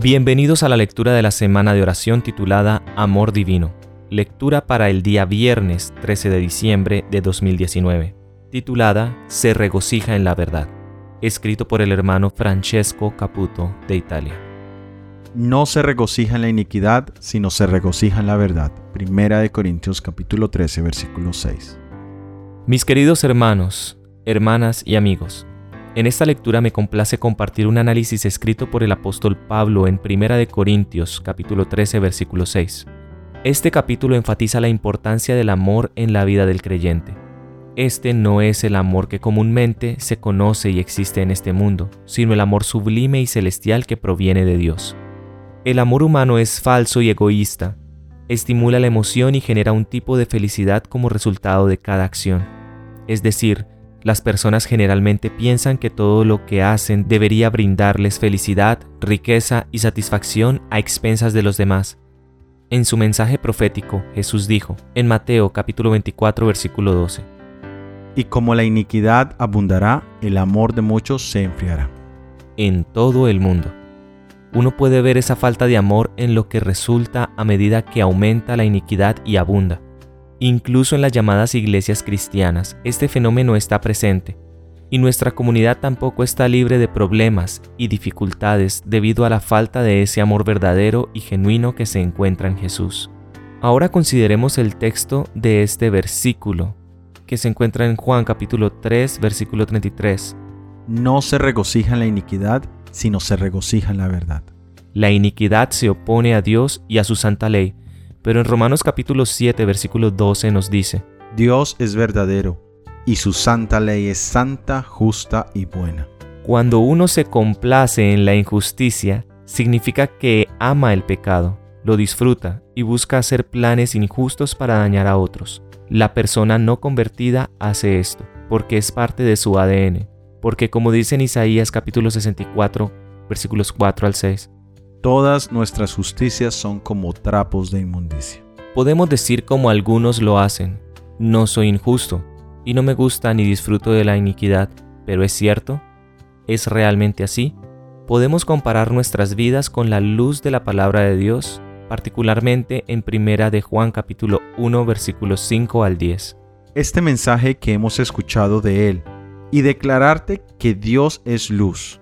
Bienvenidos a la lectura de la semana de oración titulada Amor Divino. Lectura para el día viernes 13 de diciembre de 2019, titulada Se regocija en la verdad, escrito por el hermano Francesco Caputo de Italia. No se regocija en la iniquidad, sino se regocija en la verdad. Primera de Corintios capítulo 13, versículo 6. Mis queridos hermanos, hermanas y amigos, en esta lectura me complace compartir un análisis escrito por el apóstol Pablo en Primera de Corintios capítulo 13, versículo 6. Este capítulo enfatiza la importancia del amor en la vida del creyente. Este no es el amor que comúnmente se conoce y existe en este mundo, sino el amor sublime y celestial que proviene de Dios. El amor humano es falso y egoísta, estimula la emoción y genera un tipo de felicidad como resultado de cada acción. Es decir, las personas generalmente piensan que todo lo que hacen debería brindarles felicidad, riqueza y satisfacción a expensas de los demás. En su mensaje profético, Jesús dijo, en Mateo capítulo 24 versículo 12, Y como la iniquidad abundará, el amor de muchos se enfriará. En todo el mundo uno puede ver esa falta de amor en lo que resulta a medida que aumenta la iniquidad y abunda. Incluso en las llamadas iglesias cristianas, este fenómeno está presente, y nuestra comunidad tampoco está libre de problemas y dificultades debido a la falta de ese amor verdadero y genuino que se encuentra en Jesús. Ahora consideremos el texto de este versículo, que se encuentra en Juan capítulo 3, versículo 33. No se regocija en la iniquidad, sino se regocija en la verdad. La iniquidad se opone a Dios y a su santa ley, pero en Romanos capítulo 7 versículo 12 nos dice, Dios es verdadero, y su santa ley es santa, justa y buena. Cuando uno se complace en la injusticia, significa que ama el pecado, lo disfruta y busca hacer planes injustos para dañar a otros. La persona no convertida hace esto, porque es parte de su ADN, porque como dice en Isaías capítulo 64, versículos 4 al 6, Todas nuestras justicias son como trapos de inmundicia. Podemos decir como algunos lo hacen, no soy injusto, y no me gusta ni disfruto de la iniquidad, pero es cierto, ¿es realmente así? Podemos comparar nuestras vidas con la luz de la palabra de Dios, particularmente en Primera de Juan capítulo 1 versículos 5 al 10. Este mensaje que hemos escuchado de él y declararte que Dios es luz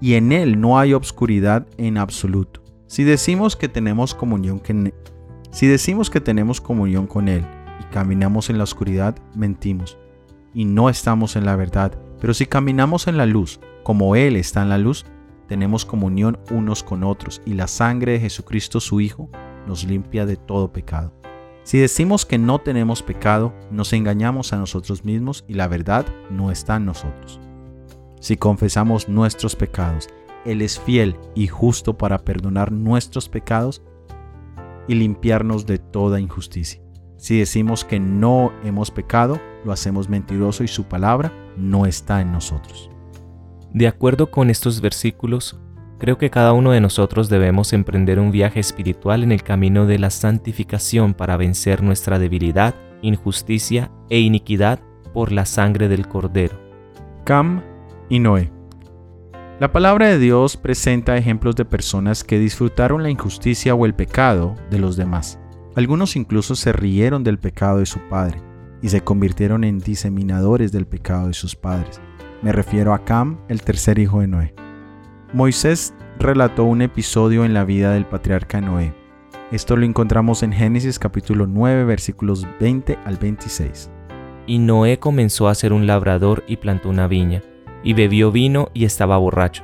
y en Él no hay obscuridad en absoluto. Si decimos que tenemos comunión si decimos que tenemos comunión con Él y caminamos en la oscuridad, mentimos y no estamos en la verdad. Pero si caminamos en la luz, como Él está en la luz, tenemos comunión unos con otros y la sangre de Jesucristo su Hijo nos limpia de todo pecado. Si decimos que no tenemos pecado, nos engañamos a nosotros mismos y la verdad no está en nosotros. Si confesamos nuestros pecados, Él es fiel y justo para perdonar nuestros pecados y limpiarnos de toda injusticia. Si decimos que no hemos pecado, lo hacemos mentiroso y su palabra no está en nosotros. De acuerdo con estos versículos, Creo que cada uno de nosotros debemos emprender un viaje espiritual en el camino de la santificación para vencer nuestra debilidad, injusticia e iniquidad por la sangre del Cordero. Cam y Noé. La palabra de Dios presenta ejemplos de personas que disfrutaron la injusticia o el pecado de los demás. Algunos incluso se rieron del pecado de su padre y se convirtieron en diseminadores del pecado de sus padres. Me refiero a Cam, el tercer hijo de Noé. Moisés relató un episodio en la vida del patriarca Noé. Esto lo encontramos en Génesis capítulo 9 versículos 20 al 26. Y Noé comenzó a ser un labrador y plantó una viña, y bebió vino y estaba borracho,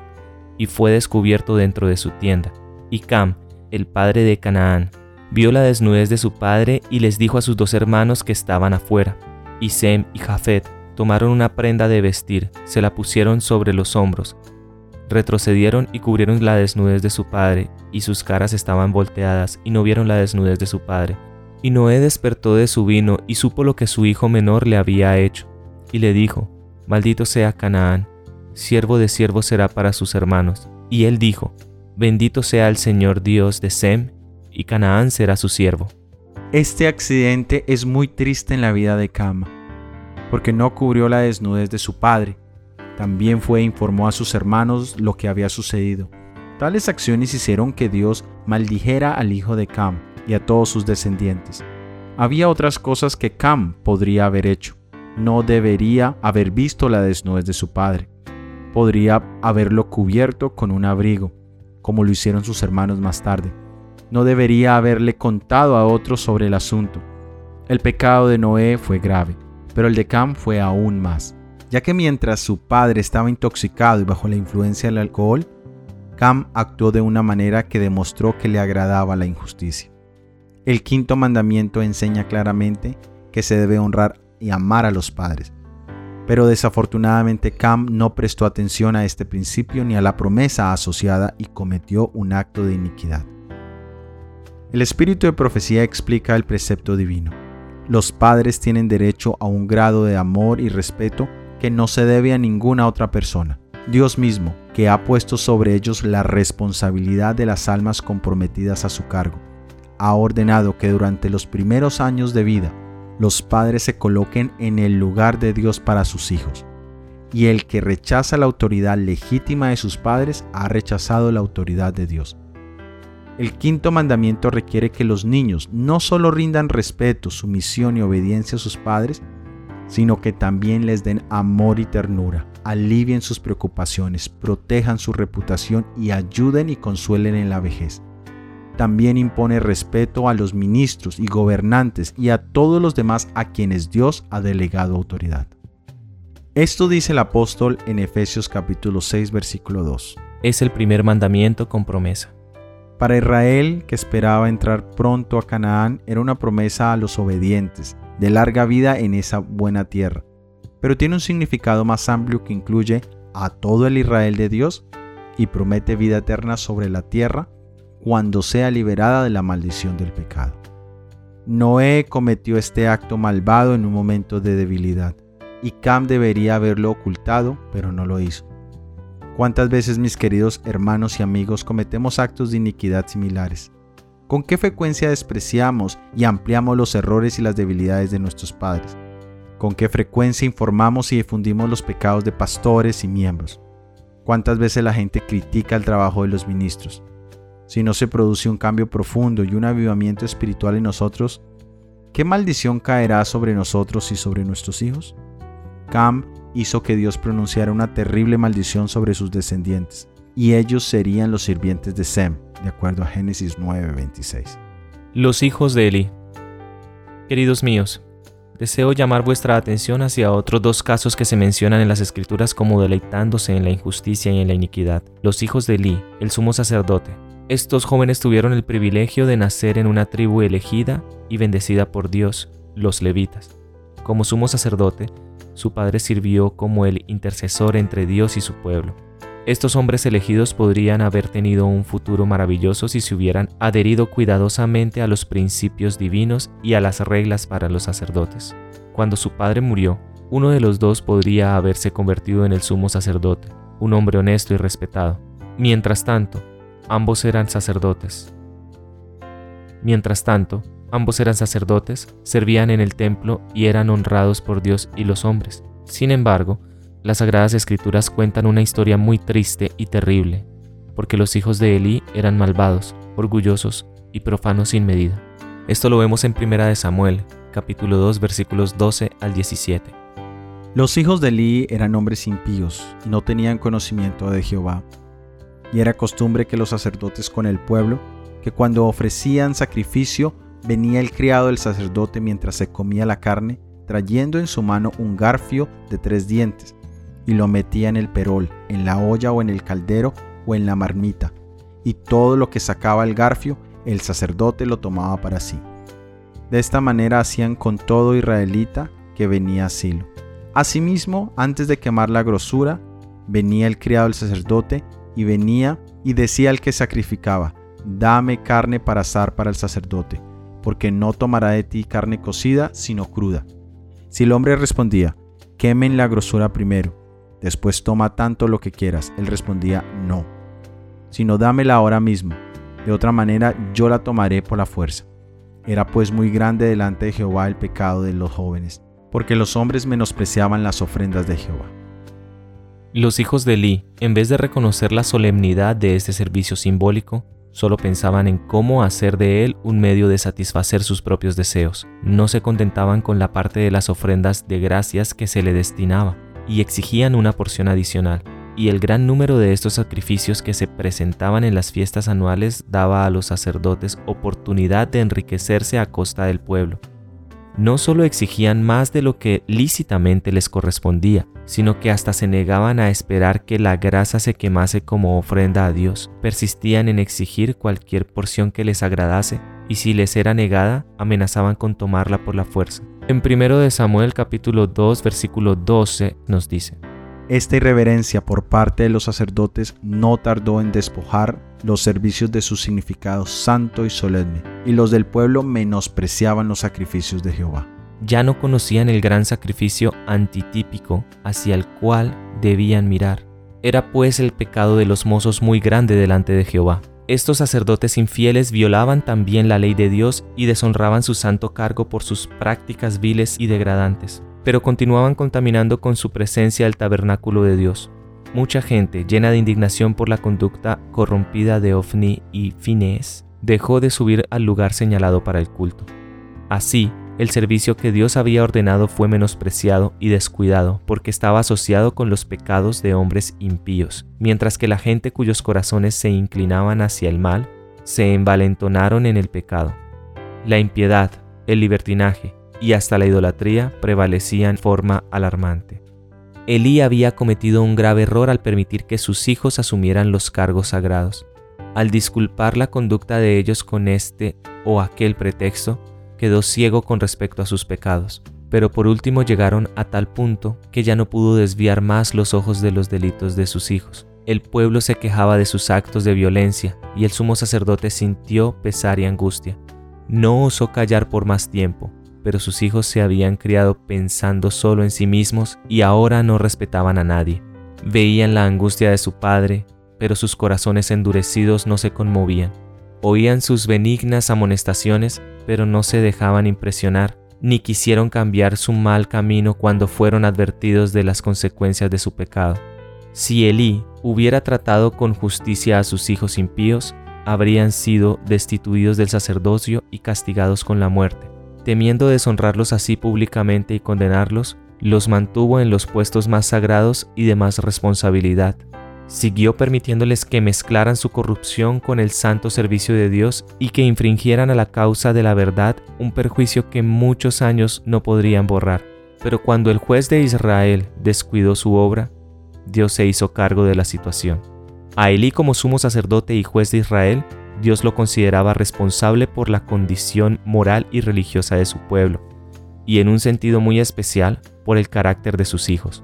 y fue descubierto dentro de su tienda. Y Cam, el padre de Canaán, vio la desnudez de su padre y les dijo a sus dos hermanos que estaban afuera. Y Sem y Jafet tomaron una prenda de vestir, se la pusieron sobre los hombros, retrocedieron y cubrieron la desnudez de su padre, y sus caras estaban volteadas, y no vieron la desnudez de su padre. Y Noé despertó de su vino, y supo lo que su hijo menor le había hecho, y le dijo, Maldito sea Canaán, siervo de siervo será para sus hermanos. Y él dijo, Bendito sea el Señor Dios de Sem, y Canaán será su siervo. Este accidente es muy triste en la vida de Cam, porque no cubrió la desnudez de su padre, también fue e informó a sus hermanos lo que había sucedido. Tales acciones hicieron que Dios maldijera al hijo de Cam y a todos sus descendientes. Había otras cosas que Cam podría haber hecho. No debería haber visto la desnudez de su padre. Podría haberlo cubierto con un abrigo, como lo hicieron sus hermanos más tarde. No debería haberle contado a otros sobre el asunto. El pecado de Noé fue grave, pero el de Cam fue aún más, ya que mientras su padre estaba intoxicado y bajo la influencia del alcohol, Cam actuó de una manera que demostró que le agradaba la injusticia. El quinto mandamiento enseña claramente que se debe honrar y amar a los padres. Pero desafortunadamente Cam no prestó atención a este principio ni a la promesa asociada y cometió un acto de iniquidad. El espíritu de profecía explica el precepto divino. Los padres tienen derecho a un grado de amor y respeto que no se debe a ninguna otra persona. Dios mismo, que ha puesto sobre ellos la responsabilidad de las almas comprometidas a su cargo, ha ordenado que durante los primeros años de vida los padres se coloquen en el lugar de Dios para sus hijos. Y el que rechaza la autoridad legítima de sus padres ha rechazado la autoridad de Dios. El quinto mandamiento requiere que los niños no solo rindan respeto, sumisión y obediencia a sus padres, sino que también les den amor y ternura, alivien sus preocupaciones, protejan su reputación y ayuden y consuelen en la vejez. También impone respeto a los ministros y gobernantes y a todos los demás a quienes Dios ha delegado autoridad. Esto dice el apóstol en Efesios capítulo 6 versículo 2. Es el primer mandamiento con promesa. Para Israel, que esperaba entrar pronto a Canaán, era una promesa a los obedientes, de larga vida en esa buena tierra pero tiene un significado más amplio que incluye a todo el Israel de Dios y promete vida eterna sobre la tierra cuando sea liberada de la maldición del pecado. Noé cometió este acto malvado en un momento de debilidad y Cam debería haberlo ocultado, pero no lo hizo. ¿Cuántas veces, mis queridos hermanos y amigos, cometemos actos de iniquidad similares? ¿Con qué frecuencia despreciamos y ampliamos los errores y las debilidades de nuestros padres? con qué frecuencia informamos y difundimos los pecados de pastores y miembros. Cuántas veces la gente critica el trabajo de los ministros. Si no se produce un cambio profundo y un avivamiento espiritual en nosotros, ¿qué maldición caerá sobre nosotros y sobre nuestros hijos? Cam hizo que Dios pronunciara una terrible maldición sobre sus descendientes, y ellos serían los sirvientes de Sem, de acuerdo a Génesis 9:26. Los hijos de Eli. Queridos míos, deseo llamar vuestra atención hacia otros dos casos que se mencionan en las escrituras como deleitándose en la injusticia y en la iniquidad. Los hijos de Eli, el sumo sacerdote. Estos jóvenes tuvieron el privilegio de nacer en una tribu elegida y bendecida por Dios, los levitas. Como sumo sacerdote, su padre sirvió como el intercesor entre Dios y su pueblo. Estos hombres elegidos podrían haber tenido un futuro maravilloso si se hubieran adherido cuidadosamente a los principios divinos y a las reglas para los sacerdotes. Cuando su padre murió, uno de los dos podría haberse convertido en el sumo sacerdote, un hombre honesto y respetado. Mientras tanto, ambos eran sacerdotes. Mientras tanto, ambos eran sacerdotes, servían en el templo y eran honrados por Dios y los hombres. Sin embargo, las Sagradas Escrituras cuentan una historia muy triste y terrible, porque los hijos de Elí eran malvados, orgullosos y profanos sin medida. Esto lo vemos en Primera de Samuel, capítulo 2, versículos 12 al 17. Los hijos de Elí eran hombres impíos y no tenían conocimiento de Jehová. Y era costumbre que los sacerdotes con el pueblo, que cuando ofrecían sacrificio, venía el criado del sacerdote mientras se comía la carne, trayendo en su mano un garfio de tres dientes, y lo metía en el perol, en la olla o en el caldero o en la marmita, y todo lo que sacaba el garfio, el sacerdote lo tomaba para sí. De esta manera hacían con todo israelita que venía a Silo. Asimismo, antes de quemar la grosura, venía el criado del sacerdote y venía y decía al que sacrificaba, dame carne para asar para el sacerdote, porque no tomará de ti carne cocida, sino cruda. Si el hombre respondía, quemen la grosura primero, Después toma tanto lo que quieras. Él respondía, no, sino dámela ahora mismo. De otra manera yo la tomaré por la fuerza. Era pues muy grande delante de Jehová el pecado de los jóvenes, porque los hombres menospreciaban las ofrendas de Jehová. Los hijos de Eli, en vez de reconocer la solemnidad de este servicio simbólico, solo pensaban en cómo hacer de él un medio de satisfacer sus propios deseos. No se contentaban con la parte de las ofrendas de gracias que se le destinaba y exigían una porción adicional. Y el gran número de estos sacrificios que se presentaban en las fiestas anuales daba a los sacerdotes oportunidad de enriquecerse a costa del pueblo no solo exigían más de lo que lícitamente les correspondía, sino que hasta se negaban a esperar que la grasa se quemase como ofrenda a Dios. Persistían en exigir cualquier porción que les agradase, y si les era negada, amenazaban con tomarla por la fuerza. En 1 de Samuel capítulo 2 versículo 12 nos dice, esta irreverencia por parte de los sacerdotes no tardó en despojar los servicios de su significado santo y solemne, y los del pueblo menospreciaban los sacrificios de Jehová. Ya no conocían el gran sacrificio antitípico hacia el cual debían mirar. Era pues el pecado de los mozos muy grande delante de Jehová. Estos sacerdotes infieles violaban también la ley de Dios y deshonraban su santo cargo por sus prácticas viles y degradantes pero continuaban contaminando con su presencia el tabernáculo de Dios. Mucha gente, llena de indignación por la conducta corrompida de Ofni y Finés, dejó de subir al lugar señalado para el culto. Así, el servicio que Dios había ordenado fue menospreciado y descuidado porque estaba asociado con los pecados de hombres impíos, mientras que la gente cuyos corazones se inclinaban hacia el mal se envalentonaron en el pecado. La impiedad, el libertinaje, y hasta la idolatría prevalecían en forma alarmante. Elí había cometido un grave error al permitir que sus hijos asumieran los cargos sagrados. Al disculpar la conducta de ellos con este o aquel pretexto, quedó ciego con respecto a sus pecados. Pero por último llegaron a tal punto que ya no pudo desviar más los ojos de los delitos de sus hijos. El pueblo se quejaba de sus actos de violencia y el sumo sacerdote sintió pesar y angustia. No osó callar por más tiempo, pero sus hijos se habían criado pensando solo en sí mismos y ahora no respetaban a nadie. Veían la angustia de su padre, pero sus corazones endurecidos no se conmovían. Oían sus benignas amonestaciones, pero no se dejaban impresionar, ni quisieron cambiar su mal camino cuando fueron advertidos de las consecuencias de su pecado. Si Elí hubiera tratado con justicia a sus hijos impíos, habrían sido destituidos del sacerdocio y castigados con la muerte temiendo deshonrarlos así públicamente y condenarlos, los mantuvo en los puestos más sagrados y de más responsabilidad. Siguió permitiéndoles que mezclaran su corrupción con el santo servicio de Dios y que infringieran a la causa de la verdad un perjuicio que muchos años no podrían borrar. Pero cuando el juez de Israel descuidó su obra, Dios se hizo cargo de la situación. A Elí como sumo sacerdote y juez de Israel Dios lo consideraba responsable por la condición moral y religiosa de su pueblo, y en un sentido muy especial por el carácter de sus hijos.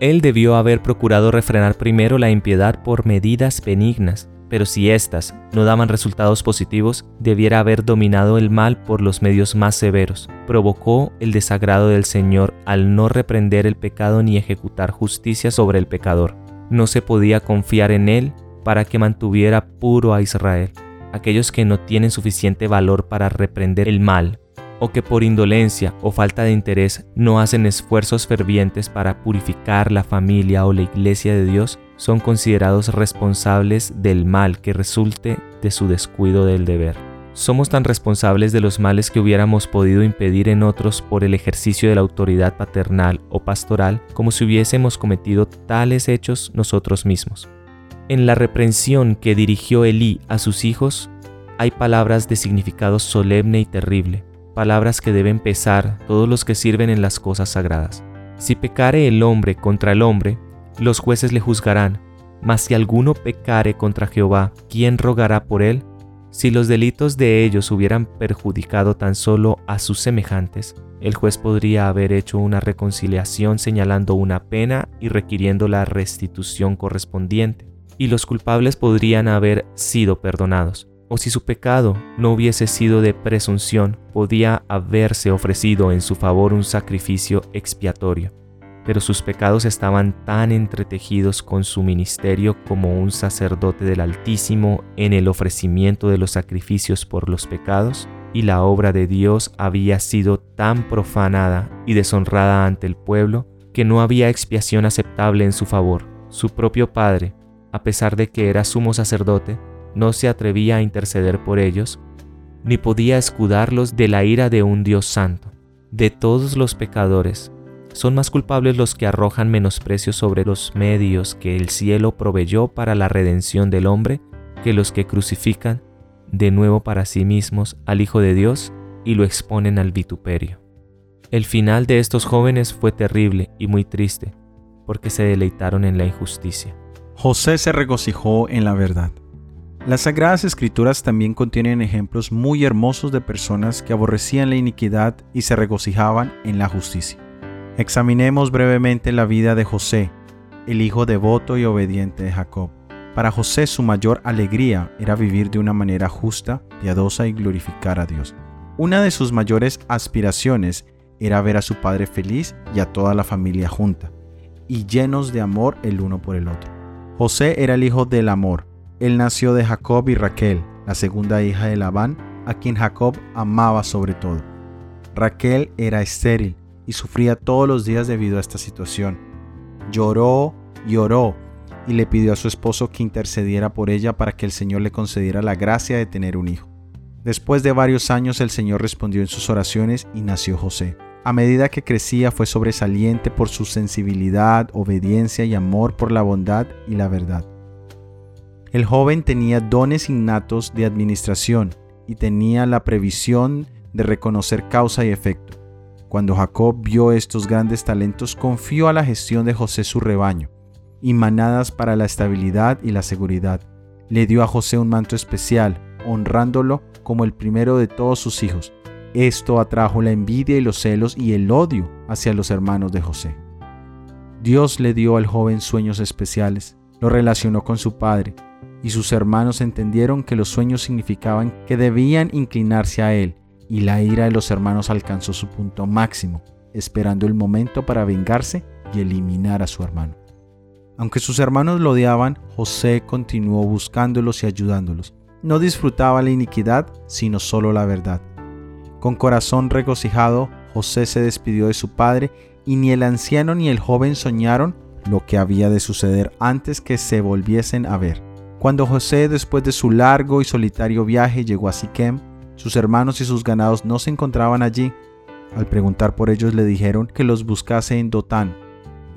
Él debió haber procurado refrenar primero la impiedad por medidas benignas, pero si éstas no daban resultados positivos, debiera haber dominado el mal por los medios más severos. Provocó el desagrado del Señor al no reprender el pecado ni ejecutar justicia sobre el pecador. No se podía confiar en él para que mantuviera puro a Israel aquellos que no tienen suficiente valor para reprender el mal, o que por indolencia o falta de interés no hacen esfuerzos fervientes para purificar la familia o la iglesia de Dios, son considerados responsables del mal que resulte de su descuido del deber. Somos tan responsables de los males que hubiéramos podido impedir en otros por el ejercicio de la autoridad paternal o pastoral como si hubiésemos cometido tales hechos nosotros mismos. En la reprensión que dirigió Elí a sus hijos hay palabras de significado solemne y terrible, palabras que deben pesar todos los que sirven en las cosas sagradas. Si pecare el hombre contra el hombre, los jueces le juzgarán, mas si alguno pecare contra Jehová, ¿quién rogará por él? Si los delitos de ellos hubieran perjudicado tan solo a sus semejantes, el juez podría haber hecho una reconciliación señalando una pena y requiriendo la restitución correspondiente y los culpables podrían haber sido perdonados. O si su pecado no hubiese sido de presunción, podía haberse ofrecido en su favor un sacrificio expiatorio. Pero sus pecados estaban tan entretejidos con su ministerio como un sacerdote del Altísimo en el ofrecimiento de los sacrificios por los pecados, y la obra de Dios había sido tan profanada y deshonrada ante el pueblo que no había expiación aceptable en su favor Su propio padre, a pesar de que era sumo sacerdote, no se atrevía a interceder por ellos, ni podía escudarlos de la ira de un Dios santo. De todos los pecadores, son más culpables los que arrojan menosprecio sobre los medios que el cielo proveyó para la redención del hombre que los que crucifican de nuevo para sí mismos al Hijo de Dios y lo exponen al vituperio. El final de estos jóvenes fue terrible y muy triste, porque se deleitaron en la injusticia. José se regocijó en la verdad. Las Sagradas Escrituras también contienen ejemplos muy hermosos de personas que aborrecían la iniquidad y se regocijaban en la justicia. Examinemos brevemente la vida de José, el hijo devoto y obediente de Jacob. Para José su mayor alegría era vivir de una manera justa, piadosa y glorificar a Dios. Una de sus mayores aspiraciones era ver a su padre feliz y a toda la familia junta, y llenos de amor el uno por el otro. José era el hijo del amor. Él nació de Jacob y Raquel, la segunda hija de Labán, a quien Jacob amaba sobre todo. Raquel era estéril y sufría todos los días debido a esta situación. Lloró y oró y le pidió a su esposo que intercediera por ella para que el Señor le concediera la gracia de tener un hijo. Después de varios años el Señor respondió en sus oraciones y nació José. A medida que crecía fue sobresaliente por su sensibilidad, obediencia y amor por la bondad y la verdad. El joven tenía dones innatos de administración y tenía la previsión de reconocer causa y efecto. Cuando Jacob vio estos grandes talentos, confió a la gestión de José su rebaño y manadas para la estabilidad y la seguridad. Le dio a José un manto especial, honrándolo como el primero de todos sus hijos. Esto atrajo la envidia y los celos y el odio hacia los hermanos de José. Dios le dio al joven sueños especiales, lo relacionó con su padre, y sus hermanos entendieron que los sueños significaban que debían inclinarse a él, y la ira de los hermanos alcanzó su punto máximo, esperando el momento para vengarse y eliminar a su hermano. Aunque sus hermanos lo odiaban, José continuó buscándolos y ayudándolos. No disfrutaba la iniquidad, sino solo la verdad. Con corazón regocijado, José se despidió de su padre y ni el anciano ni el joven soñaron lo que había de suceder antes que se volviesen a ver. Cuando José, después de su largo y solitario viaje, llegó a Siquem, sus hermanos y sus ganados no se encontraban allí. Al preguntar por ellos le dijeron que los buscase en Dotán,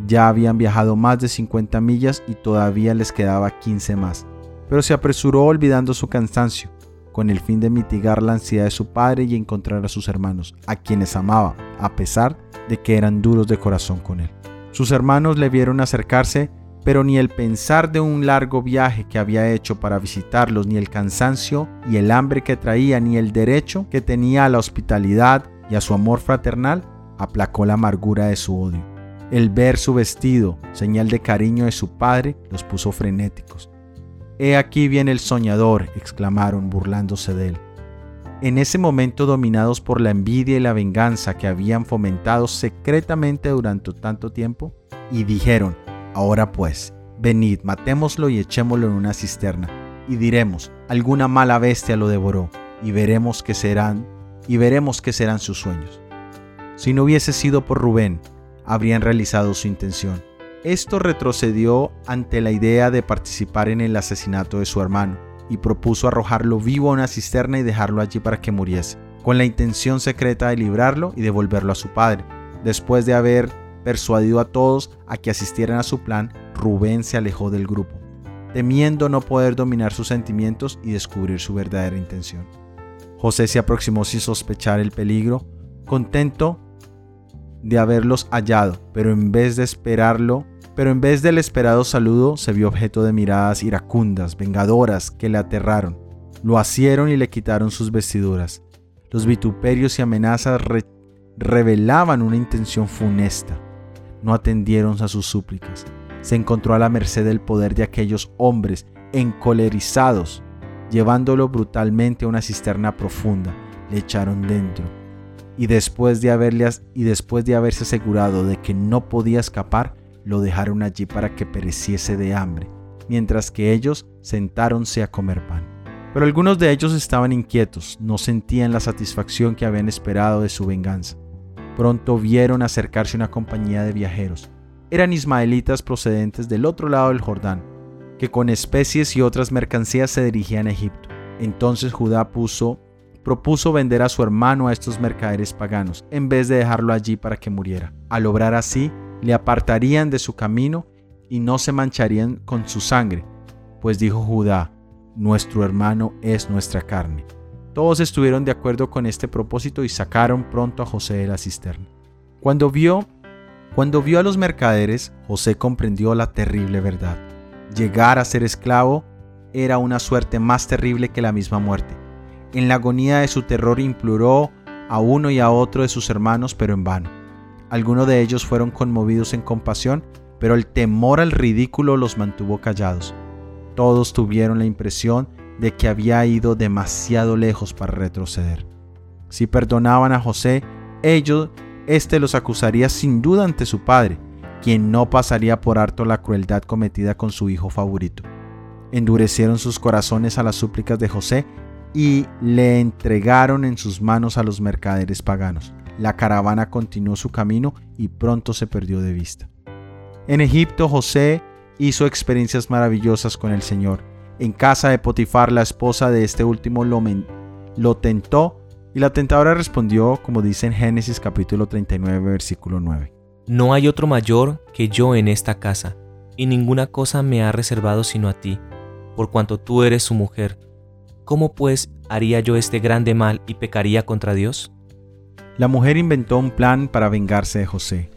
ya habían viajado más de 50 millas y todavía les quedaba 15 más, pero se apresuró olvidando su cansancio, con el fin de mitigar la ansiedad de su padre y encontrar a sus hermanos, a quienes amaba, a pesar de que eran duros de corazón con él. Sus hermanos le vieron acercarse, pero ni el pensar de un largo viaje que había hecho para visitarlos, ni el cansancio y el hambre que traía, ni el derecho que tenía a la hospitalidad y a su amor fraternal, aplacó la amargura de su odio. El ver su vestido, señal de cariño de su padre, los puso frenéticos. He aquí viene el soñador, exclamaron burlándose de él. En ese momento dominados por la envidia y la venganza que habían fomentado secretamente durante tanto tiempo, y dijeron, ahora pues, venid, matémoslo y echémoslo en una cisterna, y diremos, alguna mala bestia lo devoró, y veremos qué serán, y veremos qué serán sus sueños. Si no hubiese sido por Rubén, habrían realizado su intención. Esto retrocedió ante la idea de participar en el asesinato de su hermano y propuso arrojarlo vivo a una cisterna y dejarlo allí para que muriese, con la intención secreta de librarlo y devolverlo a su padre. Después de haber persuadido a todos a que asistieran a su plan, Rubén se alejó del grupo, temiendo no poder dominar sus sentimientos y descubrir su verdadera intención. José se aproximó sin sospechar el peligro, contento de haberlos hallado, pero en vez de esperarlo, pero en vez del esperado saludo, se vio objeto de miradas iracundas, vengadoras, que le aterraron. Lo asieron y le quitaron sus vestiduras. Los vituperios y amenazas revelaban una intención funesta. No atendieron a sus súplicas. Se encontró a la merced del poder de aquellos hombres encolerizados. Llevándolo brutalmente a una cisterna profunda, le echaron dentro y después de haberles y después de haberse asegurado de que no podía escapar, lo dejaron allí para que pereciese de hambre, mientras que ellos sentáronse a comer pan. Pero algunos de ellos estaban inquietos, no sentían la satisfacción que habían esperado de su venganza. Pronto vieron acercarse una compañía de viajeros. eran ismaelitas procedentes del otro lado del Jordán, que con especies y otras mercancías se dirigían a Egipto. Entonces Judá puso, propuso vender a su hermano a estos mercaderes paganos, en vez de dejarlo allí para que muriera. Al obrar así, le apartarían de su camino y no se mancharían con su sangre, pues dijo Judá, nuestro hermano es nuestra carne. Todos estuvieron de acuerdo con este propósito y sacaron pronto a José de la cisterna. Cuando vio cuando vio a los mercaderes, José comprendió la terrible verdad. Llegar a ser esclavo era una suerte más terrible que la misma muerte. En la agonía de su terror imploró a uno y a otro de sus hermanos, pero en vano. Algunos de ellos fueron conmovidos en compasión, pero el temor al ridículo los mantuvo callados. Todos tuvieron la impresión de que había ido demasiado lejos para retroceder. Si perdonaban a José, ellos éste los acusaría sin duda ante su padre, quien no pasaría por harto la crueldad cometida con su hijo favorito. Endurecieron sus corazones a las súplicas de José y le entregaron en sus manos a los mercaderes paganos. La caravana continuó su camino y pronto se perdió de vista. En Egipto José hizo experiencias maravillosas con el Señor. En casa de Potifar, la esposa de este último lo, lo tentó y la tentadora respondió, como dice en Génesis capítulo 39, versículo 9. No hay otro mayor que yo en esta casa, y ninguna cosa me ha reservado sino a ti, por cuanto tú eres su mujer. ¿Cómo pues haría yo este grande mal y pecaría contra Dios? La mujer inventó un plan para vengarse de José.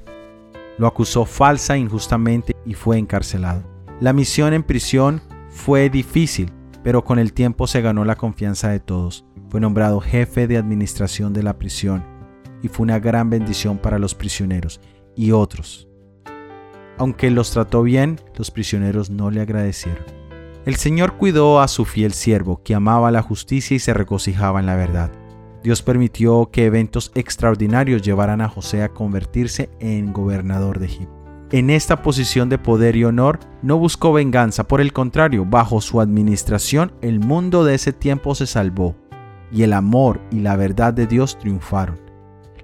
Lo acusó falsa e injustamente y fue encarcelado. La misión en prisión fue difícil, pero con el tiempo se ganó la confianza de todos. Fue nombrado jefe de administración de la prisión y fue una gran bendición para los prisioneros y otros. Aunque los trató bien, los prisioneros no le agradecieron. El Señor cuidó a su fiel siervo, que amaba la justicia y se regocijaba en la verdad. Dios permitió que eventos extraordinarios llevaran a José a convertirse en gobernador de Egipto. En esta posición de poder y honor no buscó venganza, por el contrario, bajo su administración el mundo de ese tiempo se salvó y el amor y la verdad de Dios triunfaron.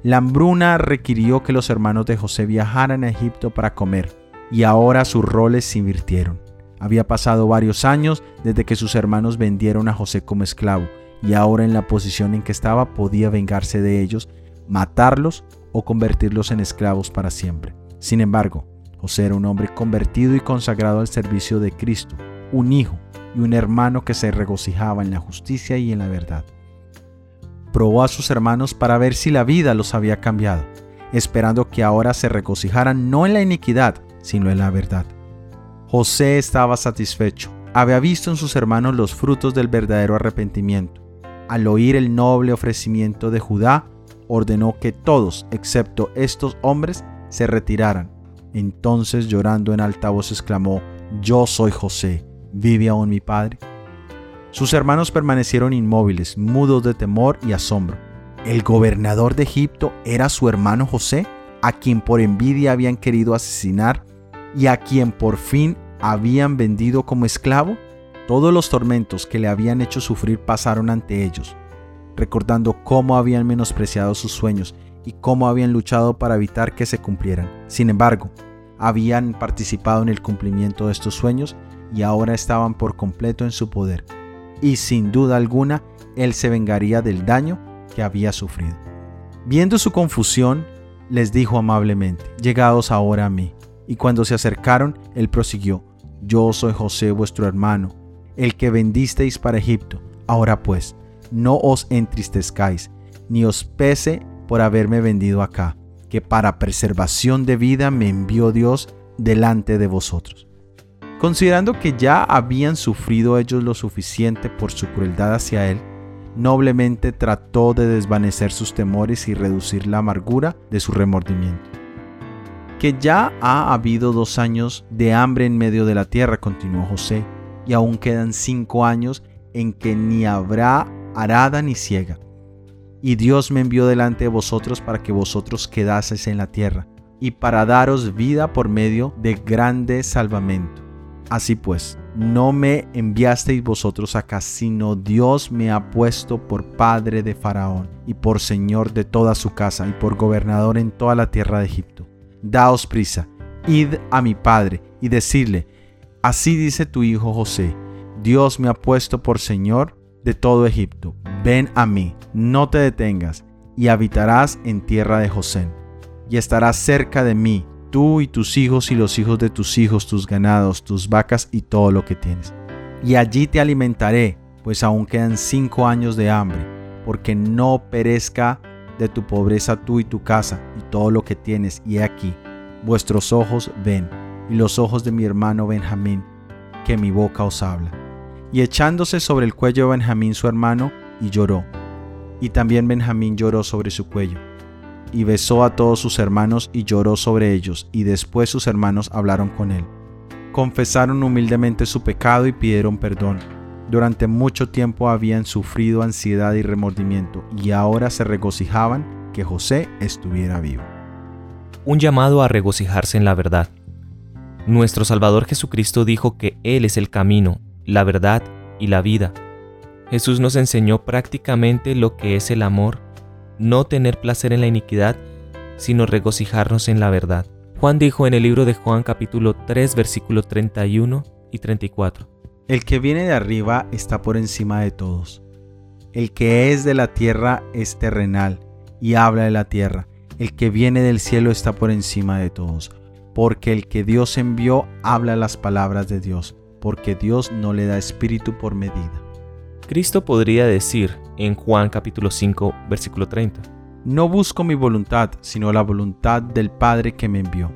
La hambruna requirió que los hermanos de José viajaran a Egipto para comer, y ahora sus roles se invirtieron. Había pasado varios años desde que sus hermanos vendieron a José como esclavo, y ahora en la posición en que estaba podía vengarse de ellos, matarlos o convertirlos en esclavos para siempre. Sin embargo, José era un hombre convertido y consagrado al servicio de Cristo, un hijo y un hermano que se regocijaba en la justicia y en la verdad probó a sus hermanos para ver si la vida los había cambiado, esperando que ahora se regocijaran no en la iniquidad, sino en la verdad. José estaba satisfecho, había visto en sus hermanos los frutos del verdadero arrepentimiento. Al oír el noble ofrecimiento de Judá, ordenó que todos, excepto estos hombres, se retiraran. Entonces llorando en alta voz exclamó, Yo soy José, ¿vive aún mi padre? Sus hermanos permanecieron inmóviles, mudos de temor y asombro. ¿El gobernador de Egipto era su hermano José, a quien por envidia habían querido asesinar y a quien por fin habían vendido como esclavo? Todos los tormentos que le habían hecho sufrir pasaron ante ellos, recordando cómo habían menospreciado sus sueños y cómo habían luchado para evitar que se cumplieran. Sin embargo, habían participado en el cumplimiento de estos sueños y ahora estaban por completo en su poder y sin duda alguna él se vengaría del daño que había sufrido. Viendo su confusión, les dijo amablemente, llegados ahora a mí. Y cuando se acercaron, él prosiguió, yo soy José vuestro hermano, el que vendisteis para Egipto. Ahora pues, no os entristezcáis, ni os pese por haberme vendido acá, que para preservación de vida me envió Dios delante de vosotros. Considerando que ya habían sufrido ellos lo suficiente por su crueldad hacia él, noblemente trató de desvanecer sus temores y reducir la amargura de su remordimiento. Que ya ha habido dos años de hambre en medio de la tierra, continuó José, y aún quedan cinco años en que ni habrá arada ni ciega. Y Dios me envió delante de vosotros para que vosotros quedaseis en la tierra, y para daros vida por medio de grande salvamento. Así pues, no me enviasteis vosotros acá, sino Dios me ha puesto por padre de Faraón y por señor de toda su casa y por gobernador en toda la tierra de Egipto. Daos prisa Id a mi padre y decirle, así dice tu hijo José, Dios me ha puesto por Señor de todo Egipto, ven a mí, no te detengas, y habitarás en tierra de José, y estarás cerca de mí, tú y tus hijos y los hijos de tus hijos, tus ganados, tus vacas y todo lo que tienes. Y allí te alimentaré, pues aún quedan cinco años de hambre, porque no perezca de tu pobreza tú y tu casa y todo lo que tienes, y he aquí, vuestros ojos ven, y los ojos de mi hermano Benjamín, que mi boca os habla. Y echándose sobre el cuello de Benjamín su hermano, y lloró. Y también Benjamín lloró sobre su cuello. Y besó a todos sus hermanos y lloró sobre ellos, y después sus hermanos hablaron con él. Confesaron humildemente su pecado y pidieron perdón. Durante mucho tiempo habían sufrido ansiedad y remordimiento, y ahora se regocijaban que José estuviera vivo. Un llamado a regocijarse en la verdad. Nuestro Salvador Jesucristo dijo que Él es el camino, la verdad y la vida. Jesús nos enseñó prácticamente lo que es el amor, no tener placer en la iniquidad, sino regocijarnos en la verdad. Juan dijo en el libro de Juan capítulo 3 versículo 31 y 34. El que viene de arriba está por encima de todos. El que es de la tierra es terrenal y habla de la tierra. El que viene del cielo está por encima de todos. Porque el que Dios envió habla las palabras de Dios porque Dios no le da espíritu por medida. Cristo podría decir en Juan capítulo 5, versículo 30, No busco mi voluntad, sino la voluntad del Padre que me envió.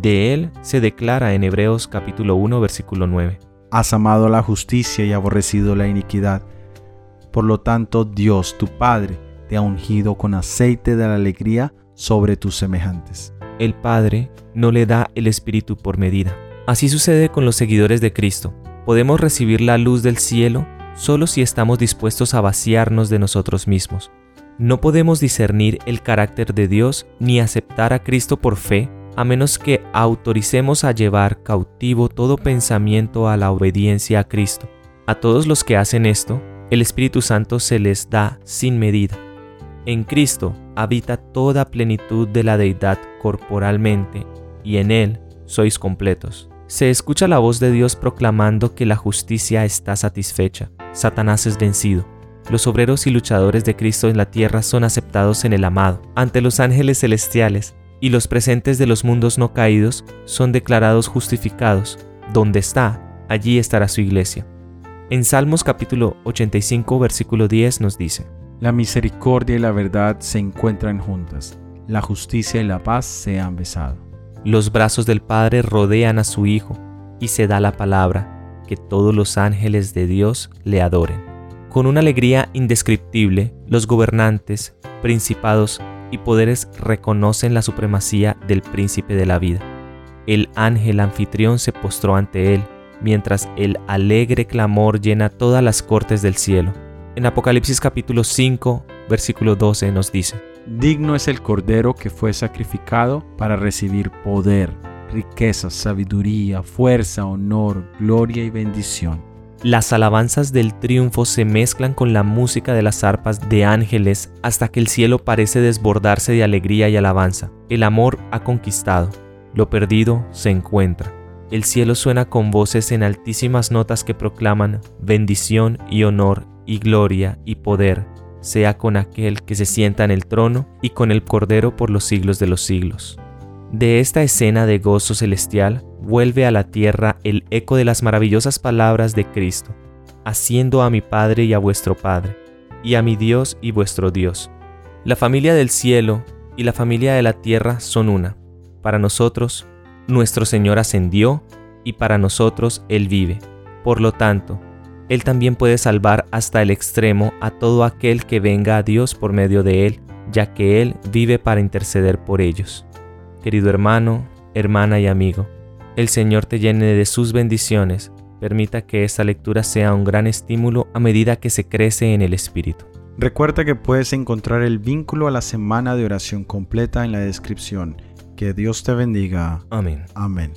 De él se declara en Hebreos capítulo 1, versículo 9, Has amado la justicia y aborrecido la iniquidad. Por lo tanto, Dios, tu Padre, te ha ungido con aceite de la alegría sobre tus semejantes. El Padre no le da el Espíritu por medida Así sucede con los seguidores de Cristo. Podemos recibir la luz del cielo solo si estamos dispuestos a vaciarnos de nosotros mismos. No podemos discernir el carácter de Dios ni aceptar a Cristo por fe a menos que autoricemos a llevar cautivo todo pensamiento a la obediencia a Cristo. A todos los que hacen esto, el Espíritu Santo se les da sin medida. En Cristo habita toda plenitud de la deidad corporalmente, y en Él sois completos. Se escucha la voz de Dios proclamando que la justicia está satisfecha, Satanás es vencido. Los obreros y luchadores de Cristo en la tierra son aceptados en el amado. Ante los ángeles celestiales y los presentes de los mundos no caídos son declarados justificados. Donde está, allí estará su iglesia. En Salmos capítulo 85 versículo 10 nos dice, La misericordia y la verdad se encuentran juntas, la justicia y la paz se han besado. Los brazos del Padre rodean a su Hijo y se da la palabra, que todos los ángeles de Dios le adoren. Con una alegría indescriptible, los gobernantes, principados y poderes reconocen la supremacía del príncipe de la vida. El ángel anfitrión se postró ante él, mientras el alegre clamor llena todas las cortes del cielo. En Apocalipsis capítulo 5, versículo 12 nos dice, Digno es el Cordero que fue sacrificado para recibir poder, riqueza, sabiduría, fuerza, honor, gloria y bendición. Las alabanzas del triunfo se mezclan con la música de las arpas de ángeles hasta que el cielo parece desbordarse de alegría y alabanza. El amor ha conquistado, lo perdido se encuentra. El cielo suena con voces en altísimas notas que proclaman bendición y honor y gloria y poder sea con aquel que se sienta en el trono y con el Cordero por los siglos de los siglos. De esta escena de gozo celestial vuelve a la tierra el eco de las maravillosas palabras de Cristo, haciendo a mi Padre y a vuestro Padre, y a mi Dios y vuestro Dios. La familia del cielo y la familia de la tierra son una. Para nosotros, nuestro Señor ascendió, y para nosotros Él vive. Por lo tanto, él también puede salvar hasta el extremo a todo aquel que venga a Dios por medio de Él, ya que Él vive para interceder por ellos. Querido hermano, hermana y amigo, el Señor te llene de sus bendiciones. Permita que esta lectura sea un gran estímulo a medida que se crece en el Espíritu. Recuerda que puedes encontrar el vínculo a la semana de oración completa en la descripción. Que Dios te bendiga. Amén. Amén.